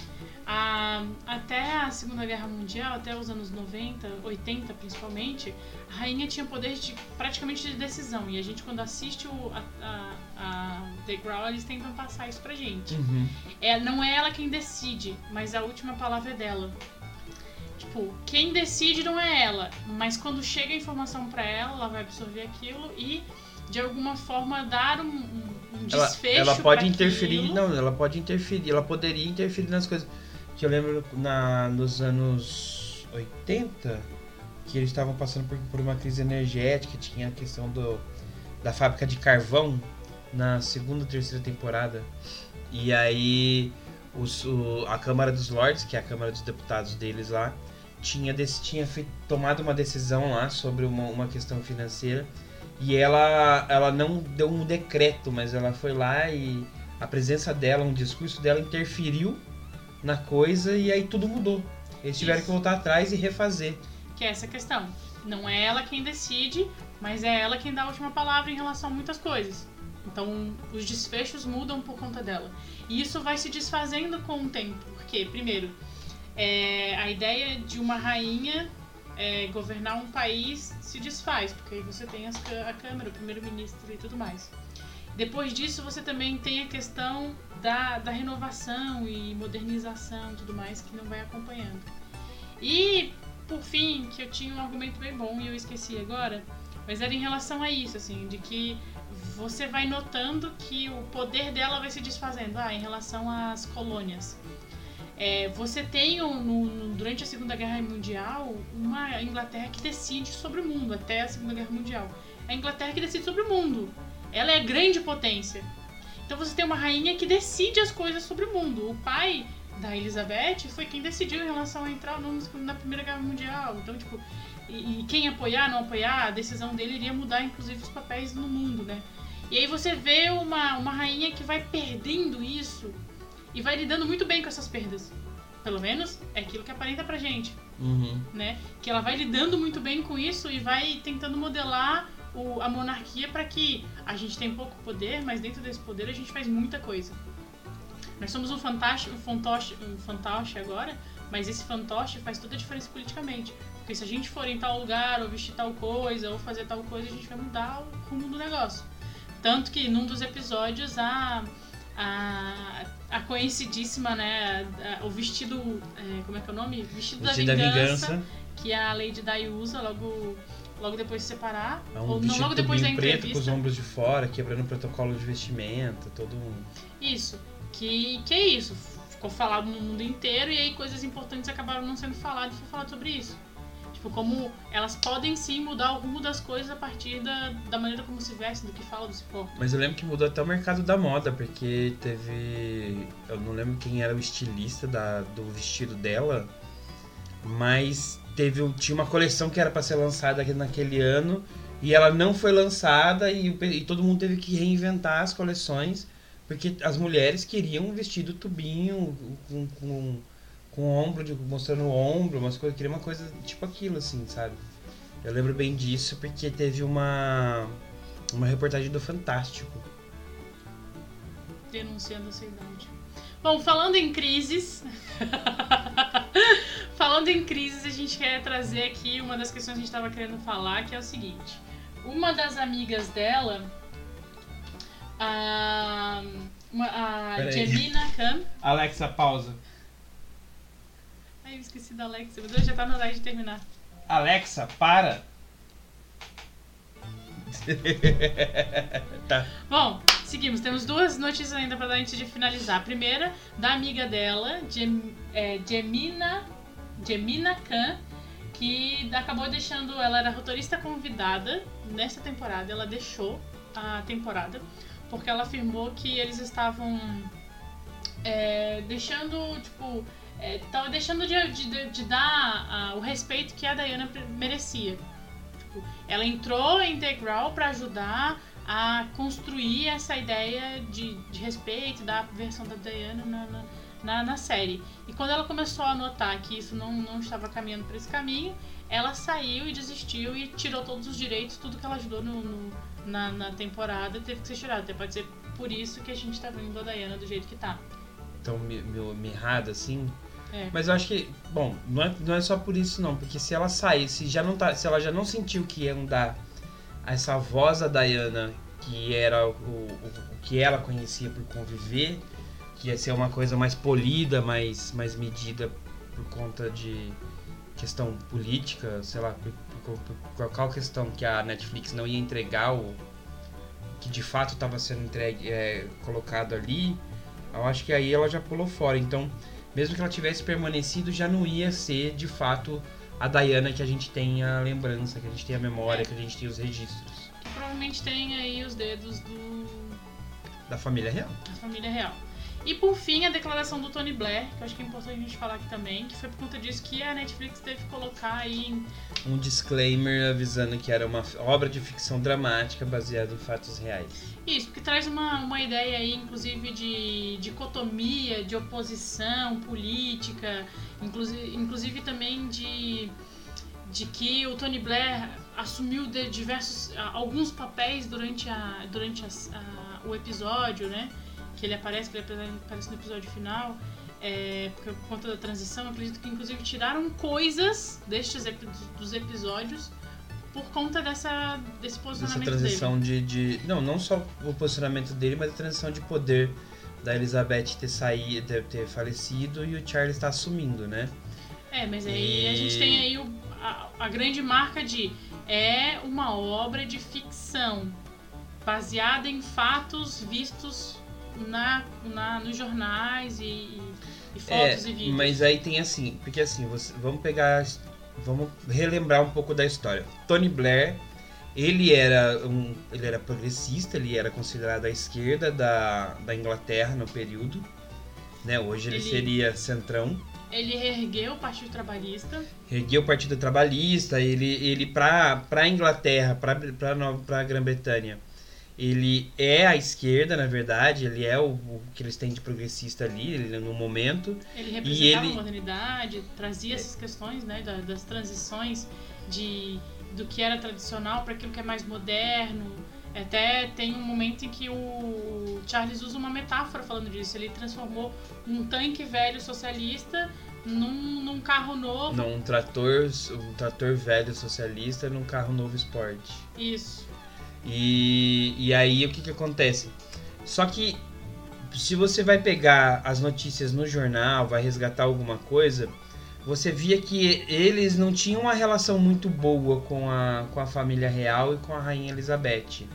A, até a Segunda Guerra Mundial, até os anos 90, 80 principalmente, a rainha tinha poder de, praticamente de decisão. E a gente, quando assiste o, a, a, a The Growl, eles tentam passar isso pra gente. Uhum. É, não é ela quem decide, mas a última palavra é dela. Tipo, quem decide não é ela, mas quando chega a informação pra ela, ela vai absorver aquilo e de alguma forma dar um, um um Ela, desfecho. ela pode interferir, aquilo. não, ela pode interferir, ela poderia interferir nas coisas. Que eu lembro na, nos anos 80 que eles estavam passando por, por uma crise energética, tinha a questão do, da fábrica de carvão na segunda ou terceira temporada. E aí os, o- a Câmara dos Lords, que é a Câmara dos Deputados deles lá, tinha, dec- tinha feito, tomado uma decisão lá sobre uma, uma questão financeira. E ela, ela não deu um decreto, mas ela foi lá e a presença dela, um discurso dela interferiu na coisa e aí tudo mudou. Eles tiveram Isso. que voltar atrás e refazer. Que é essa questão. Não é ela quem decide, mas é ela quem dá a última palavra em relação a muitas coisas. Então, os desfechos mudam por conta dela. E isso vai se desfazendo com o tempo. Porque, primeiro, é, a ideia de uma rainha é, governar um país se desfaz, porque aí você tem as a Câmara, o primeiro-ministro e tudo mais. Depois disso, você também tem a questão da, da renovação e modernização e tudo mais que não vai acompanhando. E, por fim, que eu tinha um argumento bem bom e eu esqueci agora, mas era em relação a isso, assim, de que você vai notando que o poder dela vai se desfazendo. Ah, em relação às colônias. É, você tem um- no- no- durante a Segunda Guerra Mundial uma Inglaterra que decide sobre o mundo, até a Segunda Guerra Mundial. A Inglaterra que decide sobre o mundo. Ela é grande potência. Então você tem uma rainha que decide as coisas sobre o mundo. O pai da Elizabeth foi quem decidiu em relação a entrar não na Primeira Guerra Mundial. Então, tipo, e, e quem apoiar, não apoiar, a decisão dele iria mudar, inclusive, os papéis no mundo, né? E aí você vê uma, uma rainha que vai perdendo isso e vai lidando muito bem com essas perdas. Pelo menos é aquilo que aparenta pra gente, Uhum. né? Que ela vai lidando muito bem com isso e vai tentando modelar o- a monarquia para que a gente tem pouco poder, mas dentro desse poder a gente faz muita coisa. Nós somos um fantástico, um fantoche, um fantoche agora, mas esse fantoche faz toda a diferença politicamente. Porque se a gente for em tal lugar, ou vestir tal coisa, ou fazer tal coisa, a gente vai mudar o rumo do negócio. Tanto que num dos episódios a, a, a conhecidíssima, né, a- o vestido, é, como é que é o nome? Vestido, Vestido da vingança. que a Lady Di usa logo, logo depois de separar. É um ou não logo depois da tubinho preto com os entrevista. ombros de fora, quebrando o protocolo de vestimenta, todo um... Isso. Que, que é isso. Ficou falado no mundo inteiro e aí coisas importantes acabaram não sendo faladas e foi falado sobre isso. Tipo, como elas podem sim mudar o rumo das coisas a partir da, da maneira como se vestem, do que fala, do se porta. Mas eu lembro que mudou até o mercado da moda, porque teve. Eu não lembro quem era o estilista da, do vestido dela, mas teve tinha uma coleção que era para ser lançada naquele ano e ela não foi lançada e, e todo mundo teve que reinventar as coleções porque as mulheres queriam um vestido tubinho com, com, com ombro, de- mostrando o ombro, umas coisas, queria uma coisa tipo aquilo assim, sabe? Eu lembro bem disso porque teve uma uma reportagem do Fantástico. Denunciando a sua idade. Bom, falando em crises. falando em crises, a gente quer trazer aqui uma das questões que a gente estava querendo falar, que é o seguinte. Uma das amigas dela, a, uma- a. Gemina Khan. Alexa, pausa. Ai, eu esqueci da Alexa, meu Deus, já tá na hora de terminar. Alexa, para. tá. Bom, seguimos. Temos duas notícias ainda para dar antes de finalizar. A primeira, da amiga dela, Gem, é, Gemina, Gemina Khan, que acabou deixando. Ela era roteirista convidada nesta temporada. Ela deixou a temporada porque ela afirmou que eles estavam é, deixando, tipo. É, tava deixando de, de, de dar ah, o respeito que a Diana merecia. Tipo, ela entrou em The Growl pra ajudar a construir essa ideia de, de respeito da versão da Diana na, na, na, na série. E quando ela começou a notar que isso não, não estava caminhando por esse caminho, ela saiu e desistiu e tirou todos os direitos, tudo que ela ajudou no, no, na, na temporada teve que ser tirado. Até pode ser por isso que a gente tá vendo a Diana do jeito que tá. Tão mi- mi- mirrada assim. É. Mas eu acho que, bom, não é, não é só por isso não, porque se ela sair, se já não tá, se ela já não sentiu que iam dar essa voz da Diana, que era o, o, o que ela conhecia por conviver, que ia ser uma coisa mais polida, mais, mais medida por conta de questão política, sei lá, por, por, por qualquer questão que a Netflix não ia entregar o que de fato estava sendo entregue, é, colocado ali, eu acho que aí ela já pulou fora. Então, mesmo que ela tivesse permanecido, já não ia ser de fato a Diana que a gente tem a lembrança, que a gente tem a memória, que a gente tem os registros Que provavelmente tem aí os dedos do, da família real. da família real. E por fim, a declaração do Tony Blair, que eu acho que é importante a gente falar aqui também, que foi por conta disso que a Netflix teve que colocar aí Um disclaimer avisando que era uma obra de ficção dramática baseada em fatos reais. Isso, porque traz uma, uma ideia aí, inclusive, de dicotomia, de oposição política, inclusive, inclusive também de, de que o Tony Blair assumiu de diversos a- alguns papéis durante, a, durante as- a- o episódio, né? Que ele aparece, que ele apare- aparece no episódio final. É, porque por conta da transição, eu acredito que inclusive tiraram coisas destes dos episódios por conta dessa, desse posicionamento dele. transição de, de. Não, não só o posicionamento dele, mas a transição de poder da Elizabeth ter saído, ter, ter falecido e o Charles está assumindo, né? É, mas aí a E- gente tem aí o- a, a grande marca de é uma obra de ficção baseada em fatos vistos na, na, nos jornais e, e, e fotos e vídeos. É, mas aí tem assim, porque assim, você- vamos pegar, vamos relembrar um pouco da história. Tony Blair, ele era um, ele era progressista, ele era considerado a esquerda da, da Inglaterra no período, né? Hoje ele, Ele- seria centrão. Ele reergueu o Partido Trabalhista. Ergueu o Partido Trabalhista, ele, ele para a Inglaterra, para a Grã-Bretanha, ele é a esquerda, na verdade, ele é o, o que eles têm de progressista ali, ele, no momento. Ele representava ele- a modernidade, trazia essas questões né, da- das transições de, do que era tradicional para aquilo que é mais moderno. Até tem um momento em que o Charles usa uma metáfora falando disso. Ele transformou um tanque velho socialista num, num carro novo. Não, um trator, um trator velho socialista num carro novo esporte. Isso. E, e aí o que, que acontece? Só que se você vai pegar as notícias no jornal, vai resgatar alguma coisa, você via que eles não tinham uma relação muito boa com a, com a família real e com a rainha Elizabeth.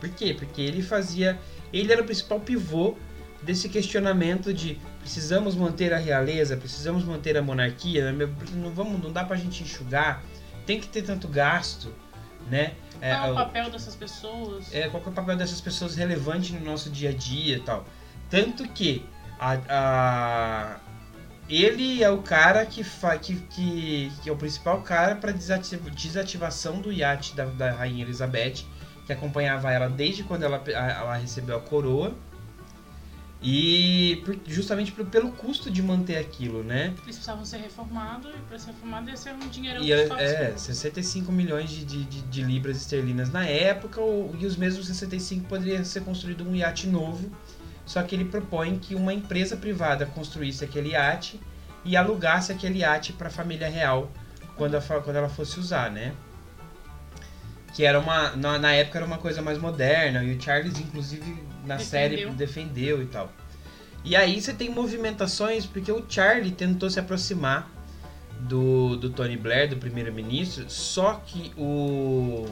Por quê? Porque ele fazia. Ele era o principal pivô desse questionamento de precisamos manter a realeza, precisamos manter a monarquia, né? não, vamos, não dá pra gente enxugar, tem que ter tanto gasto, né? Qual é o o- papel dessas pessoas? é, qual é o papel dessas pessoas relevante no nosso dia a dia e tal. Tanto que a, a- ele é o cara que, fa, que, que, que é o principal cara para desativação do iate da, da Rainha Elizabeth, que acompanhava ela desde quando ela, ela recebeu a coroa. E por- justamente por- pelo custo de manter aquilo, né? Eles precisavam ser reformados e para ser reformado ia ser um dinheirão E é, é, tops. 65 milhões de, de, de- de libras esterlinas na época, o- e os mesmos 65 poderia ser construído um iate novo. Só que ele propõe que uma empresa privada construísse aquele iate e alugasse aquele iate para a família real quando, a quando ela fosse usar, né? Que era uma. Na, na época era uma coisa mais moderna, e o Charles, inclusive, na Defendeu. série defendeu e tal. E aí você tem movimentações, porque o Charlie tentou se aproximar do, do Tony Blair, do primeiro-ministro, só que o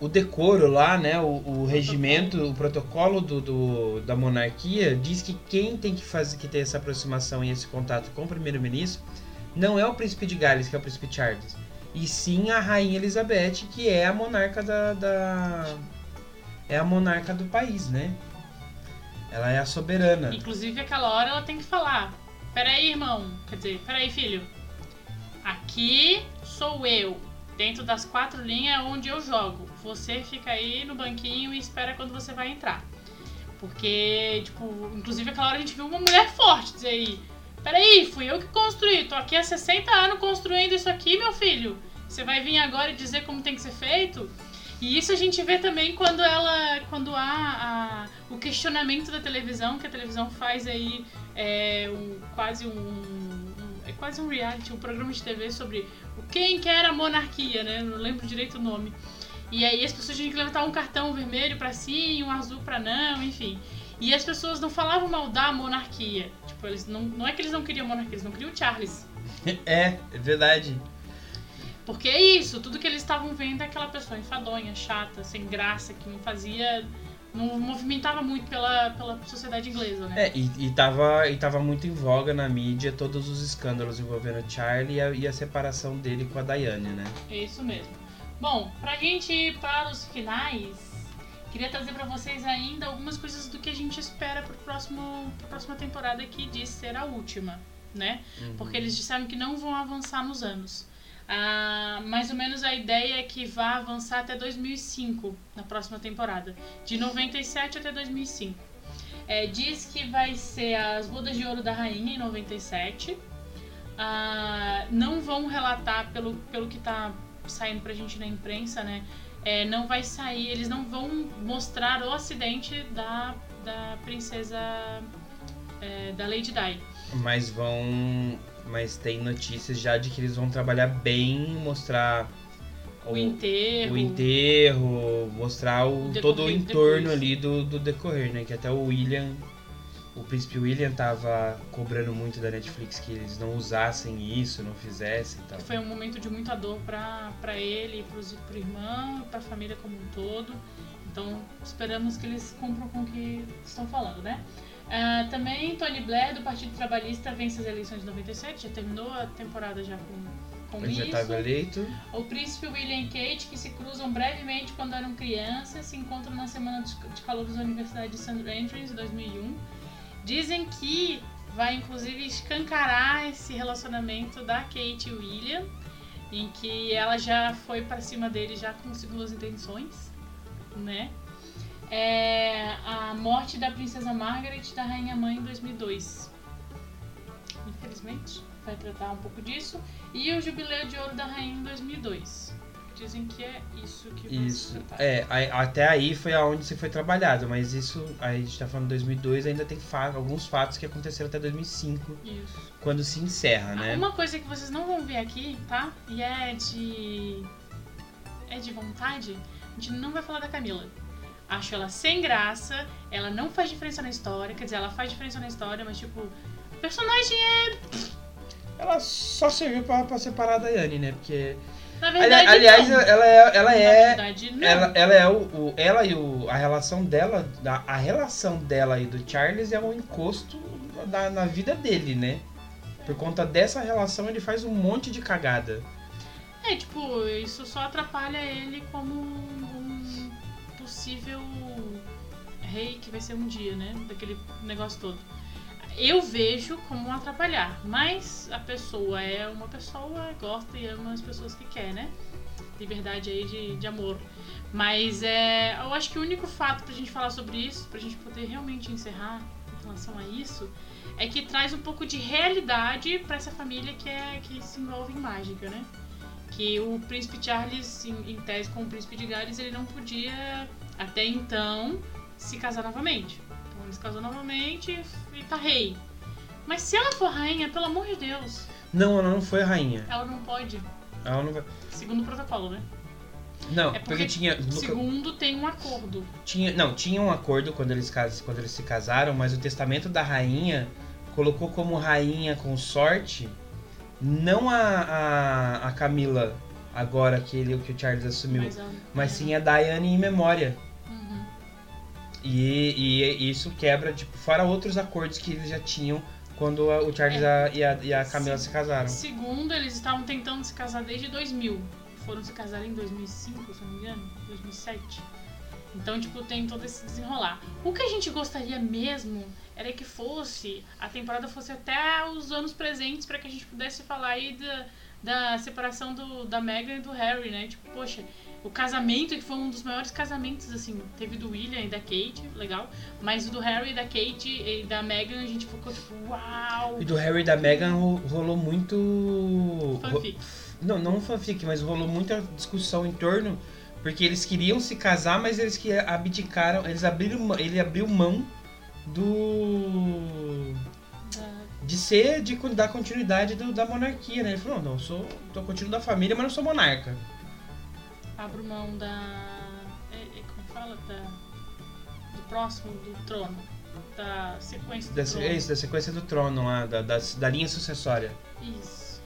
o decoro lá, né, o, o regimento, o protocolo do, do- da monarquia diz que quem tem que fazer que ter essa aproximação e esse contato com o primeiro-ministro não é o príncipe de Gales, que é o príncipe Charles, e sim a rainha Elizabeth, que é a monarca da, da é a monarca do país, né? Ela é a soberana. Inclusive, aquela hora ela tem que falar: Peraí, irmão. Quer dizer, peraí, filho. Aqui sou eu. Dentro das quatro linhas é onde eu jogo. Você fica aí no banquinho e espera quando você vai entrar. Porque, tipo, inclusive aquela hora a gente viu uma mulher forte dizer aí: Peraí, fui eu que construí. Tô aqui há 60 anos construindo isso aqui, meu filho. Você vai vir agora e dizer como tem que ser feito? E isso a gente vê também quando ela. quando há a, o questionamento da televisão, que a televisão faz aí é, um, quase um, um- É quase um reality, um programa de TV sobre o quem que era a monarquia, né? Não lembro direito o nome. E aí as pessoas tinham que levantar um cartão vermelho pra sim, um azul pra não, enfim. E as pessoas não falavam mal da monarquia. Tipo, eles não, não é que eles não queriam monarquia, eles não queriam o Charles. É, é verdade. Porque é isso, tudo que eles estavam vendo é aquela pessoa enfadonha, chata, sem graça, que não fazia. não movimentava muito pela, pela sociedade inglesa, né? É, e, e, tava, e tava muito em voga na mídia todos os escândalos envolvendo o Charlie e a, e a separação dele com a Diane, né? É isso mesmo. Bom, pra gente ir para os finais, queria trazer pra vocês ainda algumas coisas do que a gente espera pro próximo, pra próxima temporada que diz ser a última, né? Uhum. Porque eles disseram que não vão avançar nos anos. Ah, mais ou menos a ideia é que vá avançar até 2005, na próxima temporada. De 97 até 2005. É, diz que vai ser as Bodas de Ouro da Rainha em 97. Ah, não vão relatar, pelo, pelo que tá saindo pra gente na imprensa, né? É, não vai sair, eles não vão mostrar o acidente da, da princesa é, da Lady Di. Mas vão. Mas tem notícias já de que eles vão trabalhar bem, mostrar O enterro. o enterro, mostrar o, Decorrer todo o entorno depois. ali do, do decorrer, né? Que até o William, o príncipe William tava cobrando muito da Netflix que eles não usassem isso, não fizessem e tal. Foi um momento de muita dor pra, pra ele, pros, pro irmão, pra família como um todo. Então esperamos que eles cumpram com o que estão falando, né? Ah, também Tony Blair, do Partido Trabalhista, vence as eleições de 97, já terminou a temporada já com, com Ele já isso. tava eleito. O príncipe William e Kate, que se cruzam brevemente quando eram crianças, se encontram na semana de calouros da Universidade de St. Andrews, em 2001. Dizem que vai inclusive escancarar esse relacionamento da Kate e William, em que ela já foi pra cima dele já com segundas intenções, né? É a morte da princesa Margaret da rainha mãe em 2002. Infelizmente, vai tratar um pouco disso. E o Jubileu de Ouro da Rainha em 2002. Dizem que é isso que vai Isso. tratar. É, até aí foi aonde se foi trabalhado, mas isso, aí a gente tá falando de 2002, ainda tem alguns fatos que aconteceram até 2005, Isso. quando se encerra, né? Uma coisa que vocês não vão ver aqui, tá? E é de. É de vontade. A gente não vai falar da Camila. Acho ela sem graça, ela não faz diferença na história, quer dizer, ela faz diferença na história, mas tipo. O personagem é. Ela só serviu pra, pra separar a Daiane, né? Porque. Na Ali- verdade. aliás, não. ela é. Ela é. verdade. Ela, ela é o, o- Ela e o. A relação dela. A, a relação dela e do Charles é um encosto na, na vida dele, né? Por conta dessa relação, ele faz um monte de cagada. É, tipo, isso só atrapalha ele como um rei que vai ser um dia, né? Daquele negócio todo. Eu vejo como atrapalhar, mas a pessoa é uma pessoa, gosta e ama as pessoas que quer, né? Liberdade aí de, de amor. Mas é, eu acho que o único fato pra gente falar sobre isso, pra gente poder realmente encerrar em relação a isso, é que traz um pouco de realidade pra essa família que, é, que se envolve em mágica, né? que o príncipe Charles, em, em tese com o príncipe de Gales, ele não podia, até então, se casar novamente. Então ele se casou novamente e tá rei. Mas se ela for rainha, pelo amor de Deus, Não, ela não foi rainha. ela não pode, Ela não vai. segundo o protocolo, né? Não, É porque, porque, tinha. Segundo, tem um acordo. Tinha, não, tinha um acordo quando eles, cas- quando eles se casaram, mas o testamento da rainha colocou como rainha consorte não a, a, a Camila, agora que, ele, que o Charles assumiu, mas, ela- sim a Diane em memória. Uhum. E, e isso quebra, tipo, fora outros acordos que eles já tinham quando a- o Charles a- e, a, e a Camila Sim. se casaram. Segundo, eles estavam tentando se casar desde 2000. Foram se casar em 2005, se não me engano, 2007. Então, tipo, tem todo esse desenrolar. O que a gente gostaria mesmo era que fosse, a temporada fosse até os anos presentes pra que a gente pudesse falar aí da, da separação do, da Meghan e do Harry, né? Tipo, poxa, o casamento, que foi um dos maiores casamentos, assim, teve do William e da Kate, legal. Mas o do Harry, da Kate e da Meghan, a gente ficou tipo, uau! E do Harry e da Meghan ro- rolou muito. Fanfic. Não, não fanfic, mas rolou muita discussão em torno Porque eles queriam se casar, mas eles que abdicaram, eles abriram, ele abriu mão do de ser de con- da continuidade do- da monarquia, né? Ele falou: "Não, eu sou tô continuo da família, mas não sou monarca". Abro mão da. É, é, como fala? Da, do próximo do trono. Da sequência do Da, trono. isso, da sequência do trono lá, da, da, da linha sucessória. Isso.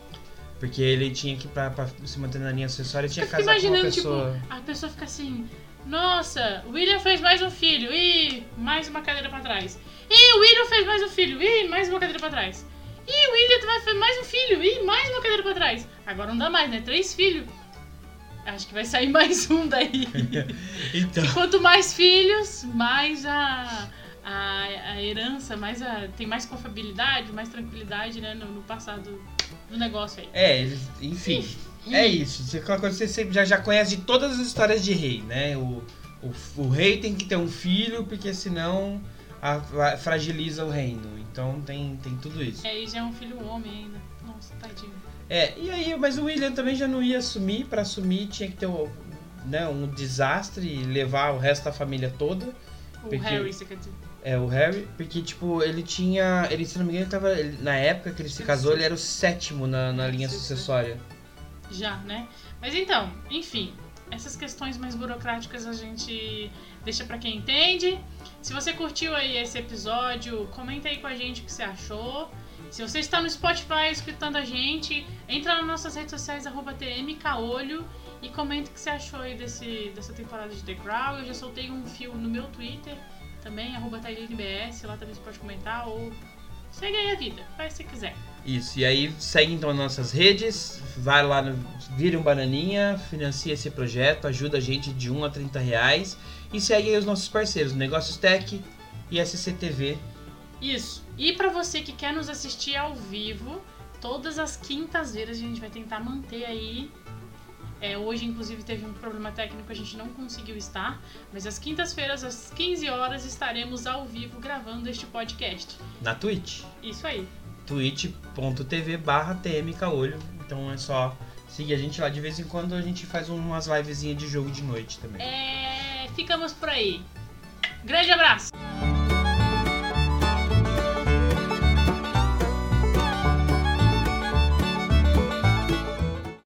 Porque ele tinha que, pra, pra se manter na linha sucessória, tinha que casar com uma imaginando, pessoa. tipo, a pessoa fica assim. Nossa, o William fez mais um filho. Ih, mais uma cadeira pra trás. Ih, o William fez mais um filho. Ih, mais uma cadeira pra trás. Ih, o William fazer mais um filho. Ih, mais uma cadeira pra trás. Agora não dá mais, né? Três filhos. Acho que vai sair mais um daí. Então, Quanto mais filhos, mais a, a, a herança, mais a, tem mais confiabilidade, mais tranquilidade, né? No, no passado do negócio aí. é, enfim. É isso. Você, aquela coisa que você sempre já, já conhece de todas as histórias de rei, né? O, o, o rei tem que ter um filho, porque senão a- a- fragiliza o reino. Então tem, tem tudo isso. É, e já é um filho homem ainda. Nossa, tadinho. É, e aí, mas o William também já não ia assumir. Pra assumir tinha que ter um, né, um desastre e levar o resto da família toda. O Porque- Harry, você quer dizer? É, o Harry, porque, tipo, ele tinha. Ele, se não me engano, ele tava. ele- na época que ele se casou, ele era o sétimo na, na linha sucessória. Já, né? Mas então, enfim, essas questões mais burocráticas a gente deixa pra quem entende. Se você curtiu aí esse episódio, comenta aí com a gente o que você achou. Se você está no Spotify escutando a gente, entra nas nossas redes sociais, arroba tmcaolho, e comenta o que você achou aí desse, dessa temporada de The Crown. Eu já soltei um fio no meu Twitter também, arroba TailinBS, lá também você pode comentar, ou segue aí a vida, faz se quiser. Isso, e aí segue então as nossas redes, vai lá no Vire um Bananinha, financia esse projeto, ajuda a gente de 1 a 30 reais e segue aí os nossos parceiros, Negócios Tech e SCTV. Isso. E pra você que quer nos assistir ao vivo, todas as quintas-feiras a gente vai tentar manter aí. É, hoje, inclusive, teve um problema técnico, a gente não conseguiu estar. Mas às quintas-feiras, às 15 horas, estaremos ao vivo gravando este podcast. na Twitch, Isso aí. twitch.tv barra tmcaolho, então é só seguir a gente lá, de vez em quando a gente faz umas livezinhas de jogo de noite também. É, ficamos por aí. Grande abraço!